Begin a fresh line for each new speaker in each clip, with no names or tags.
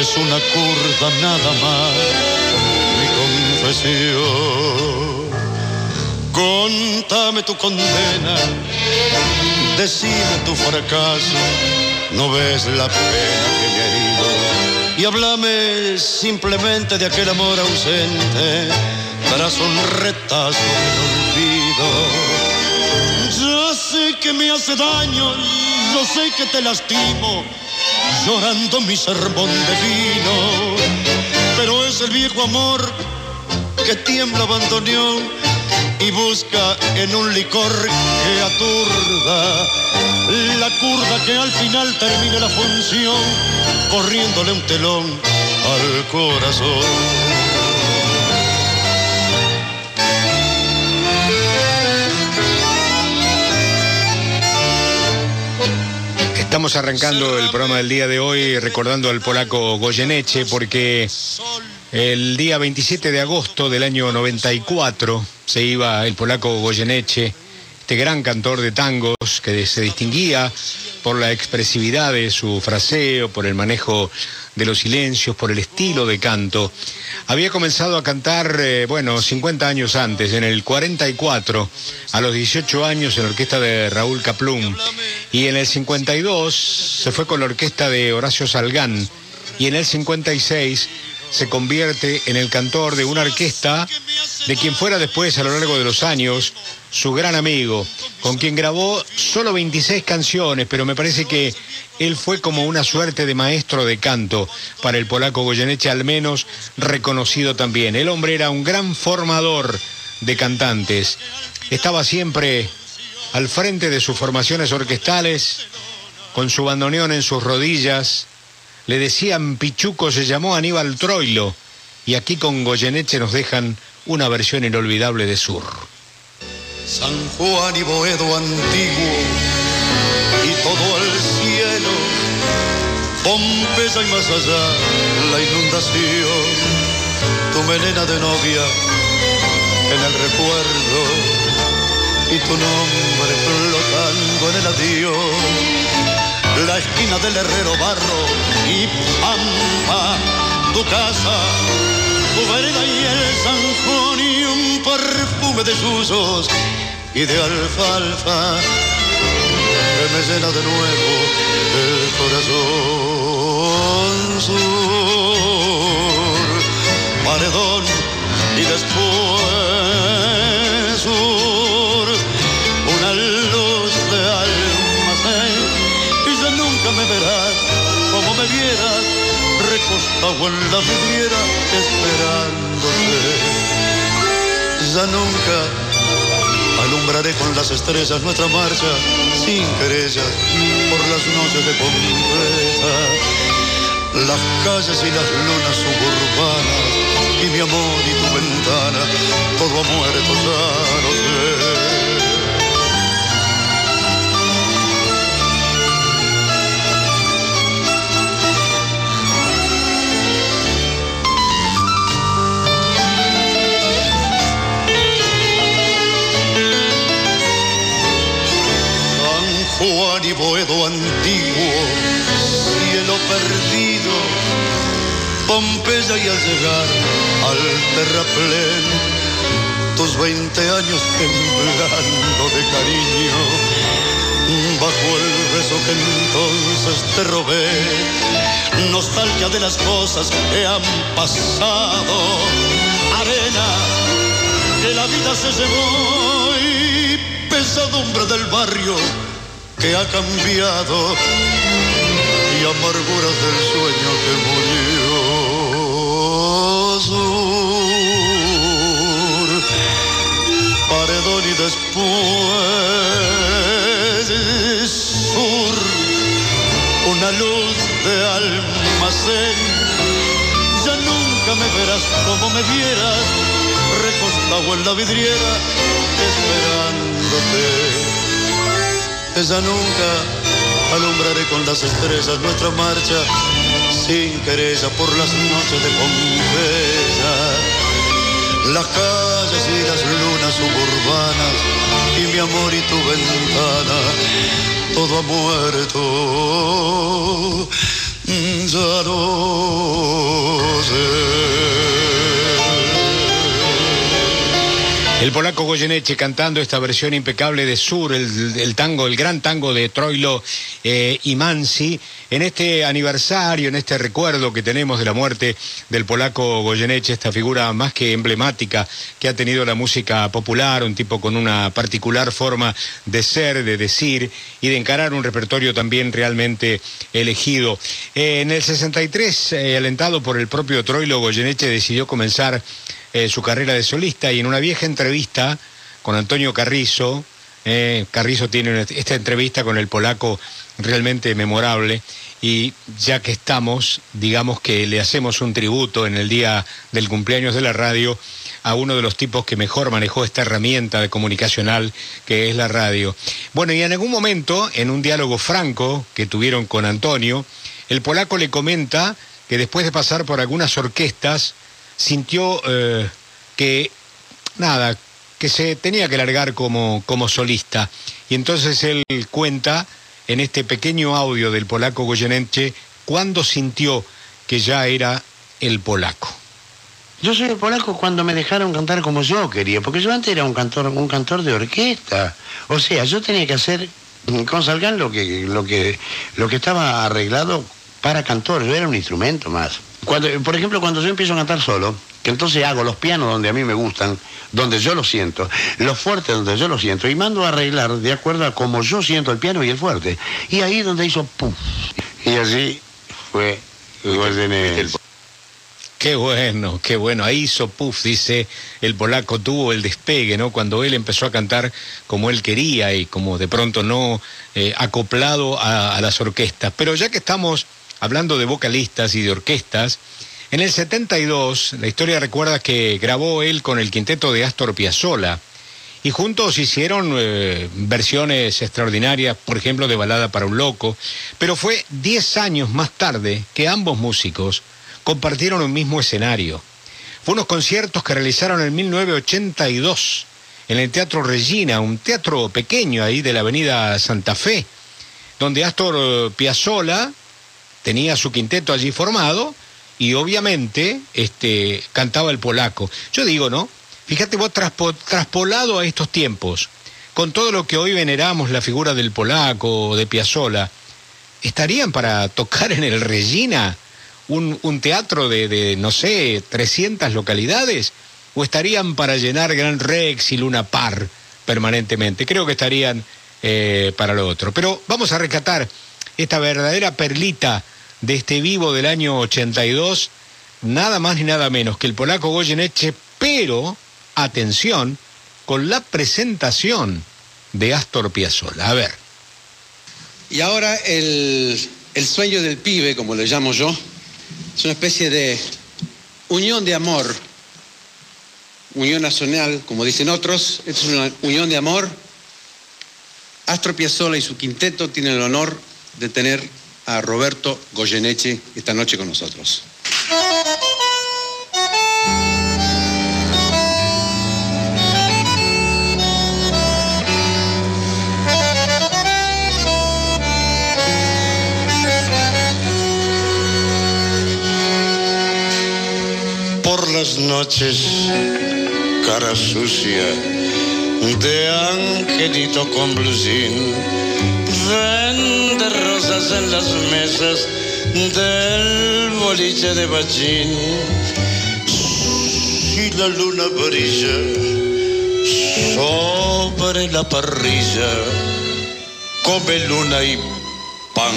es una curda nada más. Mi confesión, contame tu condena, decime tu fracaso, no ves la pena que me ha y háblame simplemente de aquel amor ausente tras un retazo del olvido. Ya sé que me hace daño, yo sé que te lastimo, llorando mi sermón de vino. Pero es el viejo amor que tiembla abandoneó y busca en un licor que aturda la curva que al final termine la función, corriéndole un telón al corazón.
Estamos arrancando el programa del día de hoy recordando al polaco Goyeneche porque el día 27 de agosto del año 94 se iba el polaco Goyeneche, este gran cantor de tangos que se distinguía por la expresividad de su fraseo, por el manejo de los silencios, por el estilo de canto. Había comenzado a cantar, eh, bueno, 50 años antes, en el 44, a los 18 años en la orquesta de Raúl Caplum. Y en el 52 se fue con la orquesta de Horacio Salgán. Y en el 56 se convierte en el cantor de una orquesta de quien fuera después a lo largo de los años su gran amigo, con quien grabó solo 26 canciones, pero me parece que él fue como una suerte de maestro de canto para el polaco Goyeneche, al menos reconocido también. El hombre era un gran formador de cantantes. Estaba siempre al frente de sus formaciones orquestales, con su bandoneón en sus rodillas. Le decían Pichuco, se llamó Aníbal Troilo. Y aquí con Goyeneche nos dejan una versión inolvidable de Sur.
San Juan y Boedo antiguo y todo el cielo, Pompeya y más allá la inundación, tu melena de novia en el recuerdo y tu nombre flotando en el adiós, la esquina del herrero barro y pampa, tu casa, tu vereda y el San y un perfume de susos y de alfalfa que me llena de nuevo el corazón sur, paredón y después sur, me vieras recostado en la vidriera esperándote. Ya nunca alumbraré con las estrellas nuestra marcha sin querellas por las noches de Pompeya. Las calles y las lunas suburbanas y mi amor y tu ventana, todo ha muerto, ya. Al llegar al terraplén, tus 20 años temblando de cariño, bajo el beso que entonces te robé, nostalgia de las cosas que han pasado, arena que la vida se llevó y pesadumbre del barrio que ha cambiado y amarguras del sueño que murió. Sur, paredón y después sur, una luz de almacén. Ya nunca me verás como me vieras, recostado en la vidriera, esperándote. Esa nunca alumbraré con las estrellas nuestra marcha, sin querella por las noches de Pompeya. Las calles y las lunas suburbanas, y mi amor y tu ventana, todo ha muerto. Ya no
El polaco Goyeneche cantando esta versión impecable de Sur, el, tango, el gran tango de Troilo eh, y Mansi, en este aniversario, en este recuerdo que tenemos de la muerte del polaco Goyeneche, esta figura más que emblemática que ha tenido la música popular, un tipo con una particular forma de ser, de decir y de encarar un repertorio también realmente elegido. Eh, en el 63, eh, alentado por el propio Troilo, Goyeneche decidió comenzar eh, su carrera de solista y en una vieja entrevista con Antonio Carrizo, Carrizo tiene esta entrevista con el polaco realmente memorable y ya que estamos, digamos que le hacemos un tributo en el día del cumpleaños de la radio a uno de los tipos que mejor manejó esta herramienta de comunicacional que es la radio. Bueno, y en algún momento, en un diálogo franco que tuvieron con Antonio, el polaco le comenta que después de pasar por algunas orquestas, sintió eh, que, nada, que se tenía que largar como, como solista. Y entonces él cuenta en este pequeño audio del polaco Goyeneche cuándo sintió que ya era el polaco.
Yo soy el polaco cuando me dejaron cantar como yo quería, porque yo antes era un cantor, un cantor de orquesta. O sea, yo tenía que hacer con Salgan lo que, lo que, lo que estaba arreglado para cantor, yo era un instrumento más. Cuando, por ejemplo, cuando yo empiezo a cantar solo, que entonces hago los pianos donde a mí me gustan, donde yo lo siento, los fuertes donde yo lo siento, y mando a arreglar de acuerdo a cómo yo siento el piano y el fuerte. Y ahí donde hizo pum. Y así fue el
Qué bueno, qué bueno. Ahí hizo puff, dice el polaco, tuvo el despegue, ¿no? Cuando él empezó a cantar como él quería y como de pronto no eh, acoplado a las orquestas. Pero ya que estamos hablando de vocalistas y de orquestas, en el 72 la historia recuerda que grabó él con el quinteto de Astor Piazzolla y juntos hicieron eh, versiones extraordinarias, por ejemplo, de Balada para un Loco, pero fue 10 años más tarde que ambos músicos compartieron un mismo escenario. Fue unos conciertos que realizaron en 1982 en el Teatro Regina, un teatro pequeño ahí de la avenida Santa Fe, donde Astor eh, Piazzolla tenía su quinteto allí formado y obviamente este, cantaba el polaco. Yo digo, ¿no? Fíjate vos traspolado a estos tiempos, con todo lo que hoy veneramos la figura del polaco de Piazzola, ¿estarían para tocar en el Regina un, un teatro de, de, no sé, 300 localidades? ¿O estarían para llenar Gran Rex y Luna Par permanentemente? Creo que estarían eh, para lo otro. Pero vamos a rescatar esta verdadera perlita de este vivo del año 82, nada más ni nada menos que el polaco Goyeneche, pero, atención, con la presentación de Astor Piazzolla. A ver.
Y ahora el, el sueño del pibe, como le llamo yo, es una especie de unión de amor, unión nacional, como dicen otros, es una unión de amor. Astor Piazzolla y su quinteto tienen el honor de tener a Roberto Goyeneche esta noche con nosotros.
Por las noches, cara sucia, de angelito con blusín en las mesas del boliche de Bachín. Si la luna brilla sobre la parrilla, come luna y pan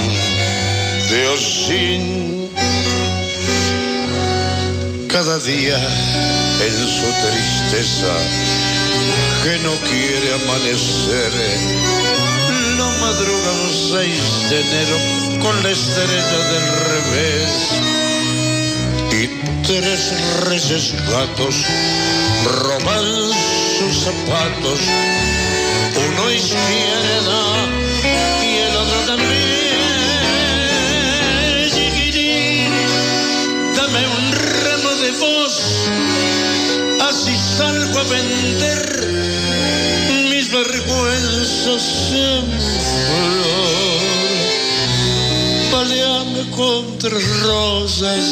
de osín. Cada día en su tristeza que no quiere amanecer madruga un 6 de enero con la estrella del revés.
y tres reyes gatos roban sus zapatos, uno izquierda y el otro también. Chiquitín, dame un ramo de voz, así salgo a vender vergüenzas en flor. Paleame contra rosas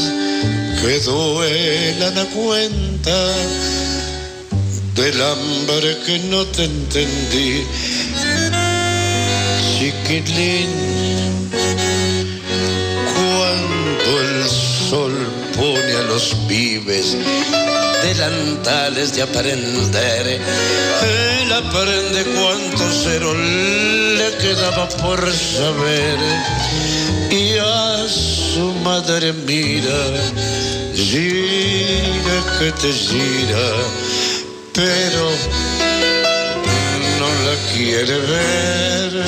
que duelan a cuenta del hambre que no te entendí. Chiquilín, los delantales de aprender, él aprende cuánto cero le quedaba por saber y a su madre mira, gira que te gira, pero no la quiere ver.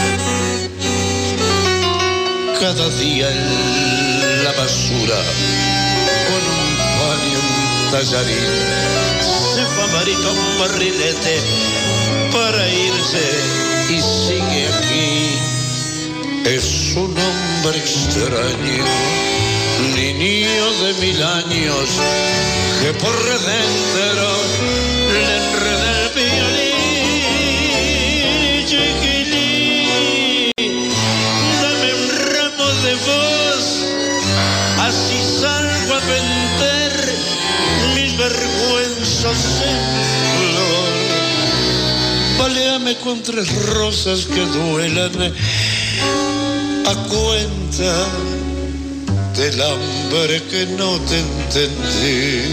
Cada día en la basura, tallarín, se fabrica un barrilete para irse y sigue aquí. Es un hombre extraño, niño de mil años, que por dentro le enreda Con tres rosas que duelan a cuenta del hambre que no te entendí.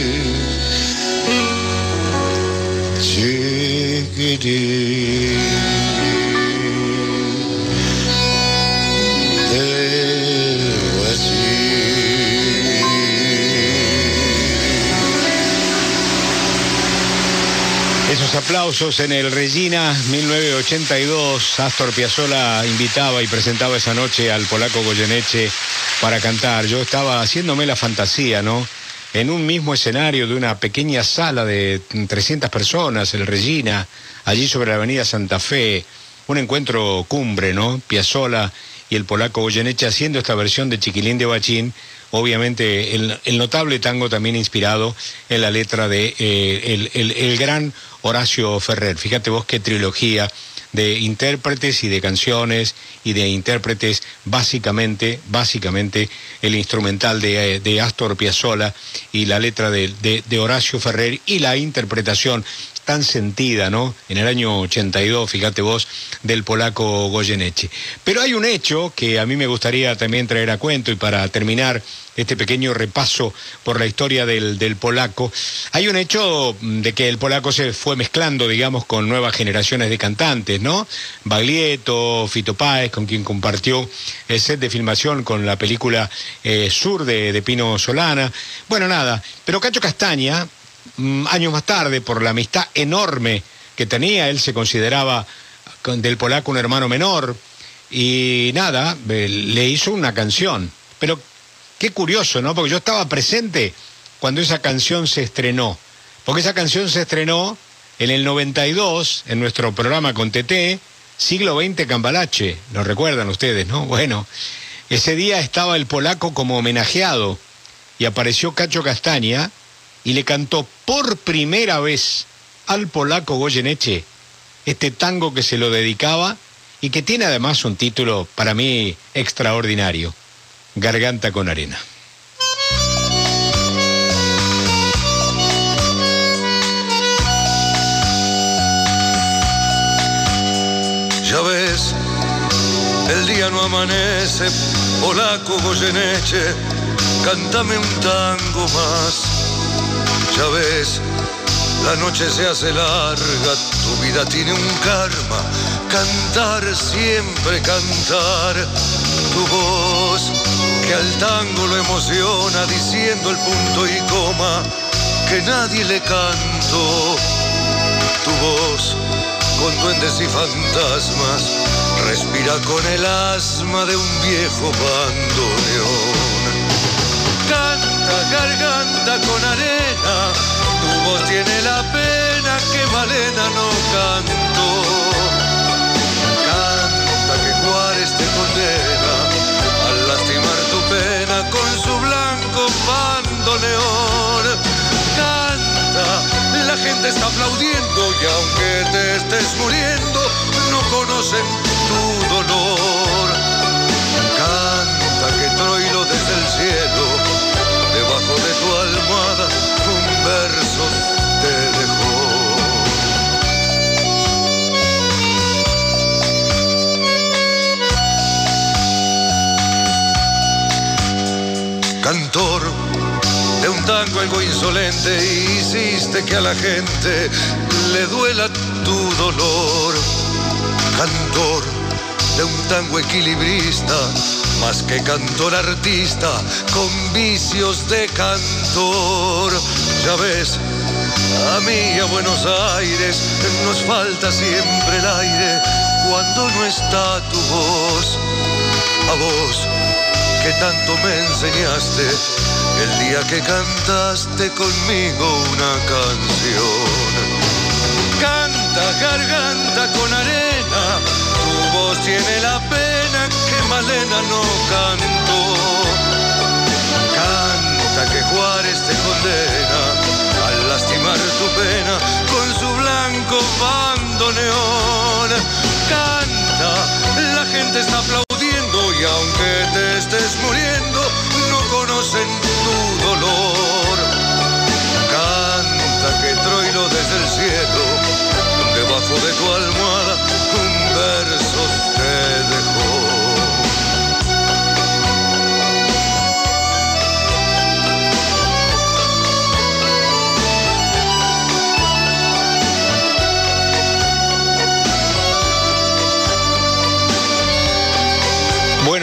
Aplausos en el Regina 1982, Astor Piazzolla invitaba y presentaba esa noche al polaco Goyeneche para cantar. Yo estaba haciéndome la fantasía, ¿no? En un mismo escenario de una pequeña sala de 300 personas, el Regina, allí sobre la avenida Santa Fe, un encuentro cumbre, ¿no? Piazzolla y el polaco Goyeneche haciendo esta versión de Chiquilín de Bachín, obviamente el, notable tango también inspirado en la letra de eh, el, el- gran Horacio Ferrer. Fíjate vos qué trilogía de intérpretes y de canciones y de intérpretes, básicamente, básicamente el instrumental de, eh, Astor Piazzolla y la letra de- de Horacio Ferrer y la interpretación tan sentida, ¿no? En el año 82, fíjate vos, del polaco Goyeneche. Pero hay un hecho que a mí me gustaría también traer a cuento y para terminar este pequeño repaso por la historia del, del polaco, hay un hecho mm, de que el polaco se fue mezclando, digamos, con nuevas generaciones de cantantes, ¿no? Baglietto, Fito Páez, con quien compartió el set de filmación con la película eh, Sur de, de Pino Solana. Bueno, nada, pero Cacho Castaña, años más tarde, por la amistad enorme que tenía, él se consideraba con- del polaco un hermano menor, y nada, le hizo una canción. Pero qué curioso, ¿no? Porque yo estaba presente cuando esa canción se estrenó. Porque esa canción se estrenó en el 92, en nuestro programa con TT, siglo XX Cambalache. ¿Lo recuerdan ustedes, no? Bueno, ese día estaba el polaco como homenajeado y apareció Cacho Castaña y le cantó por primera vez al polaco Goyeneche este tango que se lo dedicaba y que tiene además un título para mí extraordinario, Garganta con Arena.
Ya ves, el día no amanece, polaco Goyeneche, cántame un tango más. Ves, la noche se hace larga, tu vida tiene un karma, cantar siempre cantar. Tu voz que al tango lo emociona diciendo el punto y coma que nadie le cantó. Tu voz con duendes y fantasmas, respira con el asma de un viejo bandoneón.
Canta garganta con arena, tu voz tiene la pena que Malena no cantó. Canta que Juárez te condena al lastimar tu pena con su blanco bandoneón. Canta, la gente está aplaudiendo y aunque te estés muriendo, no conocen tu dolor. Insolente, hiciste que a la gente le duela tu dolor. Cantor de un tango equilibrista, más que cantor artista, con vicios de cantor. Ya ves, a mí a Buenos Aires nos falta siempre el aire cuando no está tu voz. A vos que tanto me enseñaste el día que cantaste conmigo una canción. Canta garganta con arena, tu voz tiene la pena que Malena no cantó. Canta que Juárez te condena al lastimar tu pena con su blanco bandoneón. Canta, la gente está aplaudiendo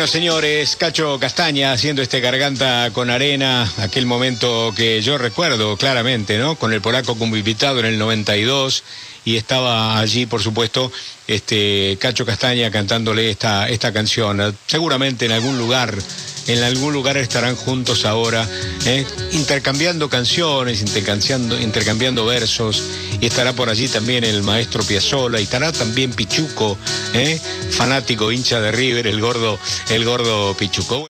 Bueno, señores, Cacho Castaña haciendo este garganta con arena, aquel momento que yo recuerdo claramente, ¿no? Con el polaco como invitado en el 92 y estaba allí, por supuesto, este Cacho Castaña cantándole esta, esta canción. Seguramente en algún lugar, en algún lugar estarán juntos ahora, ¿eh? intercambiando canciones, intercambiando, intercambiando versos, y estará por allí también el maestro Piazzolla, y estará también Pichuco, ¿eh? fanático hincha de River, el gordo, el gordo Pichuco.